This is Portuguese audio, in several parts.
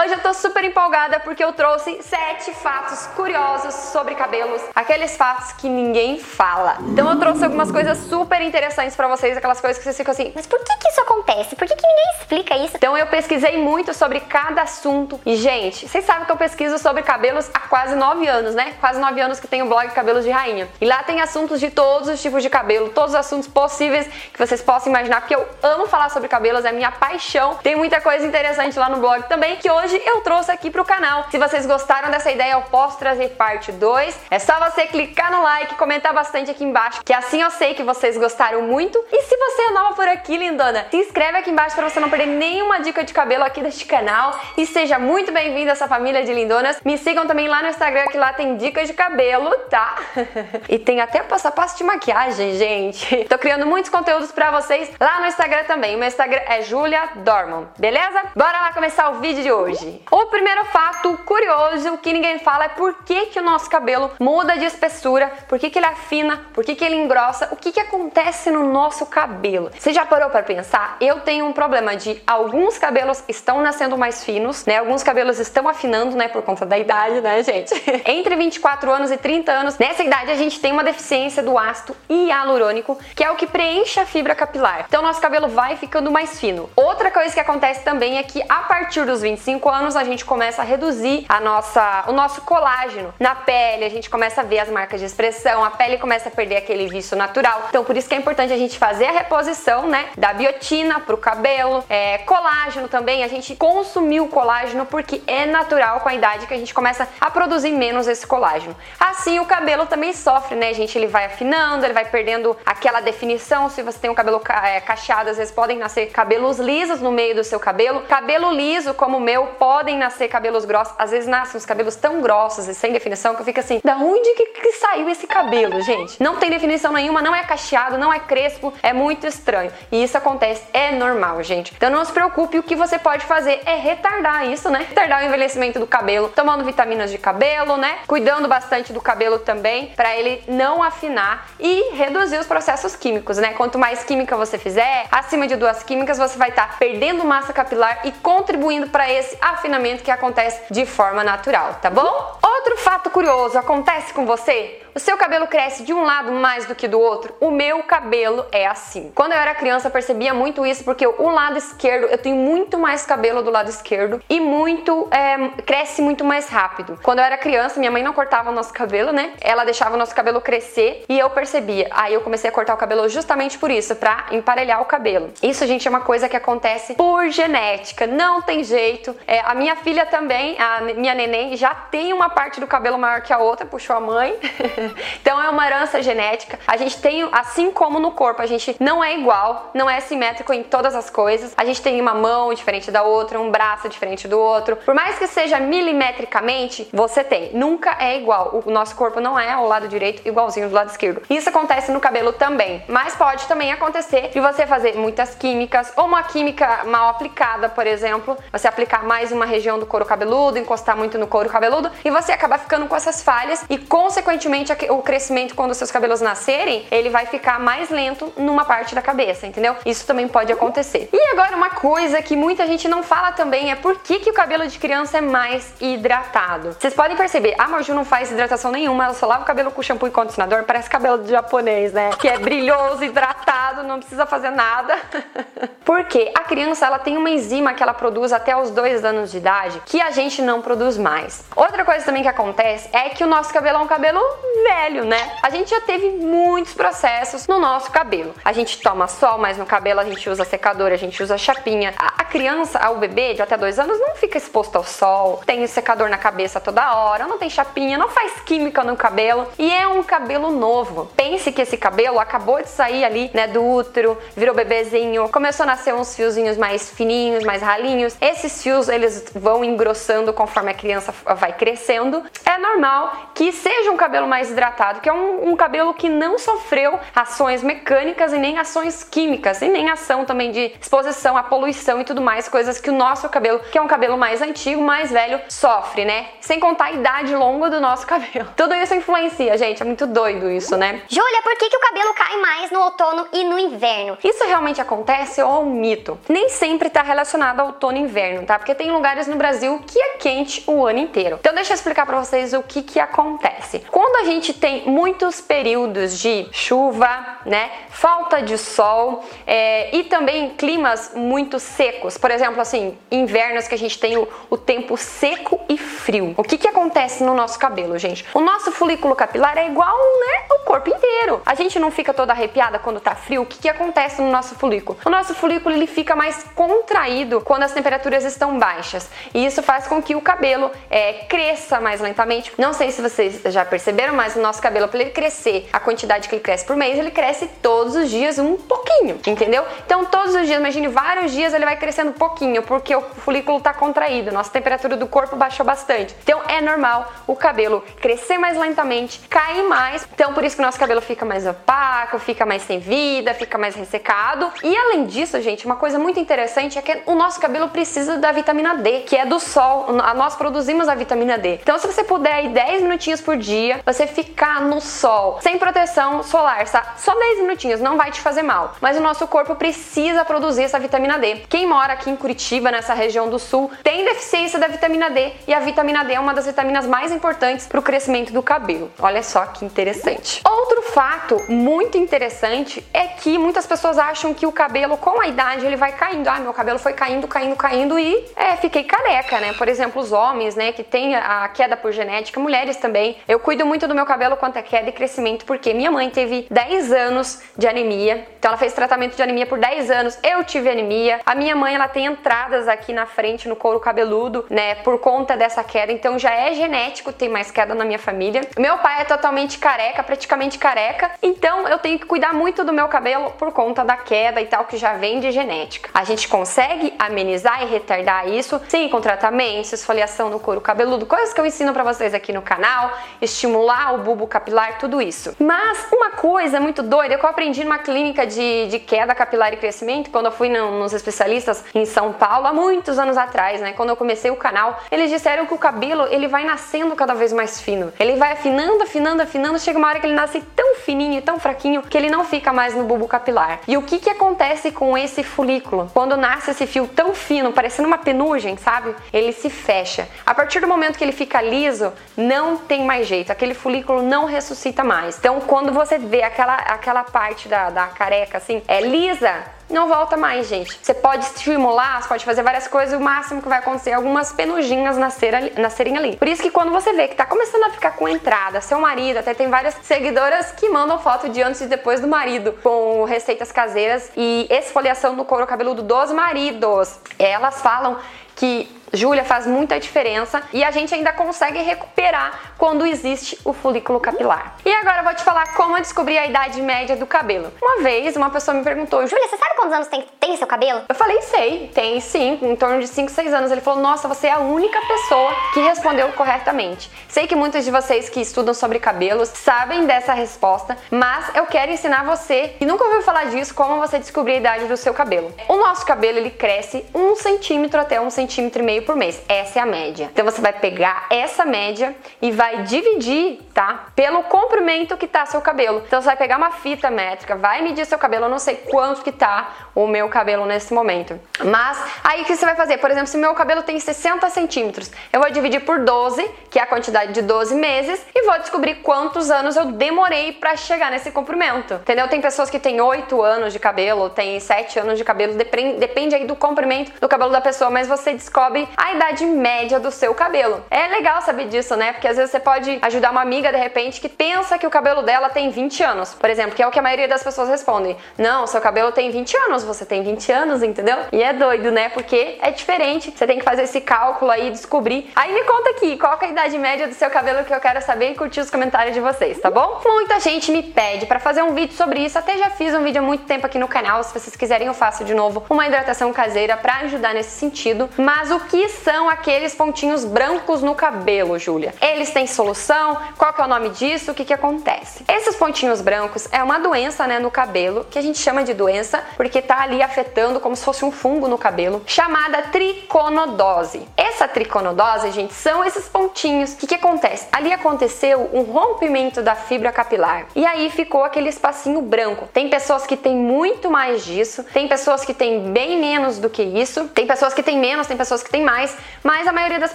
Hoje eu tô super empolgada porque eu trouxe sete fatos curiosos sobre cabelos, aqueles fatos que ninguém fala. Então eu trouxe algumas coisas super interessantes para vocês, aquelas coisas que vocês ficam assim, mas por que que isso acontece? Por que que ninguém explica isso? Então eu pesquisei muito sobre cada assunto e gente, vocês sabem que eu pesquiso sobre cabelos há quase nove anos, né? Quase nove anos que tenho o blog Cabelos de Rainha. E lá tem assuntos de todos os tipos de cabelo, todos os assuntos possíveis que vocês possam imaginar, porque eu amo falar sobre cabelos, é minha paixão. Tem muita coisa interessante lá no blog também que hoje eu trouxe aqui pro canal. Se vocês gostaram dessa ideia, eu posso trazer parte 2. É só você clicar no like, comentar bastante aqui embaixo, que assim eu sei que vocês gostaram muito. E se você é nova por aqui, lindona, se inscreve aqui embaixo para você não perder nenhuma dica de cabelo aqui deste canal e seja muito bem-vindo a essa família de lindonas. Me sigam também lá no Instagram que lá tem dicas de cabelo, tá? e tem até passo a passo de maquiagem, gente. Tô criando muitos conteúdos para vocês lá no Instagram também. O meu Instagram é Julia Dorman, beleza? Bora lá começar o vídeo de hoje. O primeiro fato curioso que ninguém fala é por que, que o nosso cabelo muda de espessura, por que, que ele afina, por que, que ele engrossa, o que, que acontece no nosso cabelo. Você já parou para pensar? Eu tenho um problema de alguns cabelos estão nascendo mais finos, né? Alguns cabelos estão afinando, né? Por conta da idade, né, gente? Entre 24 anos e 30 anos, nessa idade a gente tem uma deficiência do ácido hialurônico, que é o que preenche a fibra capilar. Então nosso cabelo vai ficando mais fino. Outra coisa que acontece também é que a partir dos 25 anos a gente começa a reduzir a nossa, o nosso colágeno na pele, a gente começa a ver as marcas de expressão, a pele começa a perder aquele vício natural. Então por isso que é importante a gente fazer a reposição, né, da biotina pro cabelo, é, colágeno também, a gente consumir o colágeno porque é natural com a idade que a gente começa a produzir menos esse colágeno. Assim o cabelo também sofre, né, gente? Ele vai afinando, ele vai perdendo aquela definição. Se você tem um cabelo é, cacheado, às vezes podem nascer cabelos lisos no meio do seu cabelo. Cabelo liso, como o meu, podem nascer cabelos grossos. Às vezes nascem os cabelos tão grossos e sem definição que eu fico assim, da onde que, que saiu esse cabelo, gente? Não tem definição nenhuma, não é cacheado, não é crespo, é muito estranho. E isso acontece, é normal, gente. Então não se preocupe, o que você pode fazer é retardar isso, né? Retardar o envelhecimento do cabelo, tomando vitaminas de cabelo, né? Cuidando bastante do cabelo também, para ele não afinar e reduzir os processos químicos, né? Quanto mais química você fizer, acima de duas químicas, você vai estar tá perdendo massa capilar e contribuindo para esse afinamento que acontece de forma natural, tá bom? Outro fato curioso acontece com você? O seu cabelo cresce de um lado mais do que do outro? O meu cabelo é assim. Quando eu era criança, eu percebia muito isso porque o lado esquerdo eu tenho muito mais cabelo do lado esquerdo e muito é, cresce muito mais rápido. Quando eu era criança, minha mãe não cortava o nosso cabelo, né? Ela deixava o nosso cabelo crescer e eu percebia. Aí eu comecei a cortar o cabelo justamente por isso, para emparelhar o cabelo. Isso, gente, é uma coisa que acontece por genética, não tem jeito. É, a minha filha também, a minha neném, já tem uma parte do cabelo maior que a outra, puxou a mãe. então é uma herança genética. A gente tem, assim como no corpo, a gente não é igual, não é simétrico em todas as coisas. A gente tem uma mão diferente da outra, um braço diferente do outro. Por mais que seja milimetricamente, você tem. Nunca é igual. O nosso corpo não é ao lado direito igualzinho do lado esquerdo. Isso acontece no cabelo também, mas pode também acontecer de você fazer muitas químicas ou uma química mal aplicada, por exemplo, você aplicar mais uma região do couro cabeludo, encostar muito no couro cabeludo e você acaba ficando com essas falhas e consequentemente o crescimento quando seus cabelos nascerem, ele vai ficar mais lento numa parte da cabeça, entendeu? Isso também pode acontecer. E agora uma coisa que muita gente não fala também é por que, que o cabelo de criança é mais hidratado. Vocês podem perceber, a Marju não faz hidratação nenhuma, ela só lava o cabelo com shampoo e condicionador, parece cabelo de japonês, né? Que é brilhoso, hidratado, não precisa fazer nada. Porque a criança ela tem uma enzima que ela produz até os dois anos de idade que a gente não produz mais. Outra coisa também que acontece é que o nosso cabelo é um cabelo velho, né? A gente já teve muitos processos no nosso cabelo. A gente toma sol mais no cabelo, a gente usa secador, a gente usa chapinha. A, criança, o bebê de até dois anos não fica exposto ao sol, tem secador na cabeça toda hora, não tem chapinha, não faz química no cabelo e é um cabelo novo. Pense que esse cabelo acabou de sair ali, né, do útero, virou bebezinho, começou a nascer uns fiozinhos mais fininhos, mais ralinhos. Esses fios eles vão engrossando conforme a criança vai crescendo. É normal que seja um cabelo mais hidratado, que é um, um cabelo que não sofreu ações mecânicas e nem ações químicas, e nem ação também de exposição à poluição e tudo mais, coisas que o nosso cabelo, que é um cabelo mais antigo, mais velho, sofre, né? Sem contar a idade longa do nosso cabelo. Tudo isso influencia, gente, é muito doido isso, né? Júlia, por que, que o cabelo cai mais no outono e no inverno? Isso realmente acontece ou é um mito? Nem sempre está relacionado ao outono e inverno, tá? Porque tem lugares no Brasil que é quente o ano inteiro. Então deixa eu explicar para vocês o que que acontece. Quando a gente tem muitos períodos de chuva, né, falta de sol é, e também climas muito secos, por exemplo, assim, invernos que a gente tem o, o tempo seco e frio. O que que acontece no nosso cabelo, gente? O nosso folículo capilar é igual, né, o corpo inteiro. A gente não fica toda arrepiada quando tá frio. O que que acontece no nosso folículo? O nosso folículo ele fica mais contraído quando as temperaturas estão baixas e isso faz com que o cabelo é, cresça mais lentamente. Não sei se vocês já perceberam, mas o nosso cabelo para ele crescer, a quantidade que ele cresce por mês, ele cresce todos os dias um pouquinho, entendeu? Então todos os dias, imagine vários dias ele vai crescendo um pouquinho porque o folículo está contraído, nossa temperatura do corpo baixou bastante. Então é normal o cabelo crescer mais lentamente, cair mais. Então por isso que o nosso cabelo fica mais opaco, fica mais sem vida, fica mais ressecado. E além disso, gente, uma coisa muito interessante é que o nosso cabelo precisa da vitamina D, que é do sol. Nós produzimos a vitamina D. Então se você puder aí 10 minutinhos por dia, você ficar no sol, sem proteção solar, só 10 minutinhos, não vai te fazer mal. Mas o nosso corpo precisa produzir essa vitamina D. Quem mora aqui em Curitiba, nessa região do sul, tem deficiência da vitamina D e a vitamina D é uma das vitaminas mais importantes para o crescimento do cabelo. Olha só que interessante. Outro fato muito interessante é que muitas pessoas acham que o cabelo com a idade ele vai caindo. Ah, meu cabelo foi caindo, caindo, caindo e é, fiquei careca, né? Por exemplo, os homens, né, que tem a queda por genética, mulheres também. Eu cuido muito do meu cabelo quanto é queda e crescimento porque minha mãe teve 10 anos de anemia. Então ela fez tratamento de anemia por 10 anos. Eu tive anemia. A minha mãe, ela tem entradas aqui na frente no couro cabeludo, né, por conta dessa queda. Então já é genético ter mais queda na minha família. Meu pai é totalmente careca, praticamente careca. Então eu tenho que cuidar muito do meu cabelo por conta da queda e tal que já vem de genética. A gente consegue amenizar e retardar isso sim com tratamento, esfoliação no couro cabeludo, coisas que eu ensino para vocês aqui no canal, estimular o bulbo capilar, tudo isso. Mas uma coisa muito doida que eu aprendi numa clínica de, de queda capilar e crescimento, quando eu fui no, nos especialistas em São Paulo, há muitos anos atrás, né? Quando eu comecei o canal, eles disseram que o cabelo ele vai nascendo cada vez mais fino. Ele vai afinando, afinando, afinando, chega uma hora que ele nasce tão fininho e tão fraquinho que ele não fica mais no bulbo capilar. E o que que acontece com esse folículo? Quando nasce esse fio tão fino, parecendo uma penugem, sabe? Ele se fecha. A partir do momento que ele fica liso, não tem mais jeito. Aquele folículo não ressuscita mais. Então, quando você vê aquela, aquela parte da, da careca assim, é lisa, não volta mais, gente. Você pode estimular, você pode fazer várias coisas, o máximo que vai acontecer é algumas penuginhas nascer nascerem ali. Por isso que quando você vê que tá começando a ficar com entrada, seu marido, até tem várias seguidoras que mandam foto de antes e depois do marido com receitas caseiras e esfoliação no couro cabeludo dos maridos. Elas falam que Júlia faz muita diferença e a gente ainda consegue recuperar quando existe o folículo capilar. E agora eu vou te falar como eu descobri a idade média do cabelo. Uma vez uma pessoa me perguntou: Júlia, você sabe quantos anos tem, tem seu cabelo? Eu falei: sei, tem sim, em torno de 5, 6 anos. Ele falou: Nossa, você é a única pessoa que respondeu corretamente. Sei que muitos de vocês que estudam sobre cabelos sabem dessa resposta, mas eu quero ensinar você que nunca ouviu falar disso, como você descobrir a idade do seu cabelo. O nosso cabelo ele cresce um centímetro até um centímetro e meio por mês. Essa é a média. Então você vai pegar essa média e vai dividir, tá? Pelo comprimento que tá seu cabelo. Então você vai pegar uma fita métrica, vai medir seu cabelo, eu não sei quanto que tá o meu cabelo nesse momento. Mas aí o que você vai fazer? Por exemplo, se meu cabelo tem 60 centímetros, eu vou dividir por 12, que é a quantidade de 12 meses, e vou descobrir quantos anos eu demorei para chegar nesse comprimento. Entendeu? Tem pessoas que têm 8 anos de cabelo, tem 7 anos de cabelo, depende aí do comprimento do cabelo da pessoa, mas você descobre a idade média do seu cabelo. É legal saber disso, né? Porque às vezes você pode ajudar uma amiga de repente que pensa que o cabelo dela tem 20 anos, por exemplo, que é o que a maioria das pessoas respondem. Não, seu cabelo tem 20 anos, você tem 20 anos, entendeu? E é doido, né? Porque é diferente. Você tem que fazer esse cálculo aí, descobrir. Aí me conta aqui, qual é a idade média do seu cabelo que eu quero saber e curtir os comentários de vocês, tá bom? Muita gente me pede para fazer um vídeo sobre isso. Até já fiz um vídeo há muito tempo aqui no canal. Se vocês quiserem, eu faço de novo uma hidratação caseira para ajudar nesse sentido. Mas o que são aqueles pontinhos brancos no cabelo, Júlia? Eles têm solução? Qual que é o nome disso? O que que acontece? Esses pontinhos brancos é uma doença, né, no cabelo, que a gente chama de doença porque tá ali afetando como se fosse um fungo no cabelo, chamada triconodose. Essa triconodose, gente, são esses pontinhos. O que que acontece? Ali aconteceu um rompimento da fibra capilar e aí ficou aquele espacinho branco. Tem pessoas que têm muito mais disso, tem pessoas que têm bem menos do que isso, tem pessoas que têm menos, tem pessoas que têm mais, mas a maioria das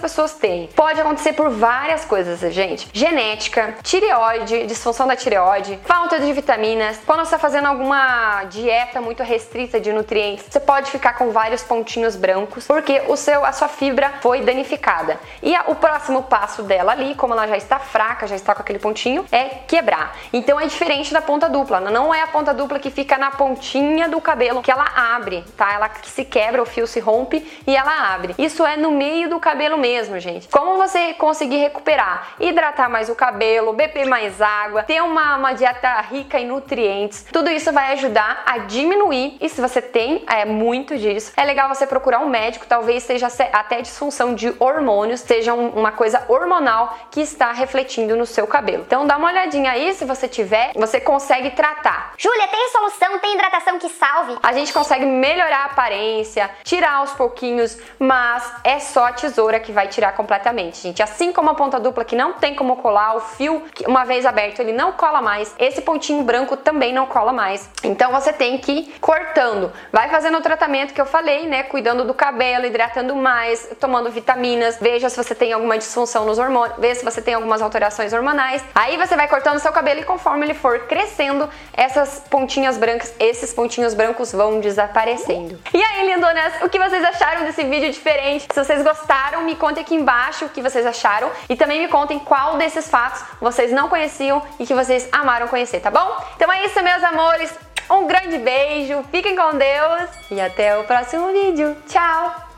pessoas tem. Pode acontecer por várias coisas, gente. Genética, tireoide, disfunção da tireoide, falta de vitaminas. Quando você está fazendo alguma dieta muito restrita de nutrientes, você pode ficar com vários pontinhos brancos, porque o seu, a sua fibra foi danificada. E a, o próximo passo dela ali, como ela já está fraca, já está com aquele pontinho, é quebrar. Então é diferente da ponta dupla. Não é a ponta dupla que fica na pontinha do cabelo que ela abre, tá? Ela se quebra, o fio se rompe e ela abre. Isso é no meio do cabelo mesmo, gente. Como você conseguir recuperar? Hidratar mais o cabelo, beber mais água, ter uma, uma dieta rica em nutrientes. Tudo isso vai ajudar a diminuir. E se você tem é, muito disso, é legal você procurar um médico. Talvez seja até disfunção de hormônios, seja um, uma coisa hormonal que está refletindo no seu cabelo. Então dá uma olhadinha aí, se você tiver, você consegue tratar. Júlia, tem solução, tem hidratação que salve? A gente consegue melhorar a aparência, tirar aos pouquinhos, mas é só a tesoura que vai tirar completamente, gente. Assim como a ponta dupla que não tem como colar, o fio, uma vez aberto, ele não cola mais. Esse pontinho branco também não cola mais. Então você tem que ir cortando. Vai fazendo o tratamento que eu falei, né? Cuidando do cabelo, hidratando mais, tomando vitaminas. Veja se você tem alguma disfunção nos hormônios, veja se você tem algumas alterações hormonais. Aí você vai cortando seu cabelo e conforme ele for crescendo, essas pontinhas brancas, esses pontinhos brancos vão desaparecendo. E aí, lindonas, o que vocês acharam desse vídeo diferente? Se vocês gostaram, me contem aqui embaixo o que vocês acharam e também me contem qual desses fatos vocês não conheciam e que vocês amaram conhecer, tá bom? Então é isso, meus amores. Um grande beijo, fiquem com Deus e até o próximo vídeo. Tchau!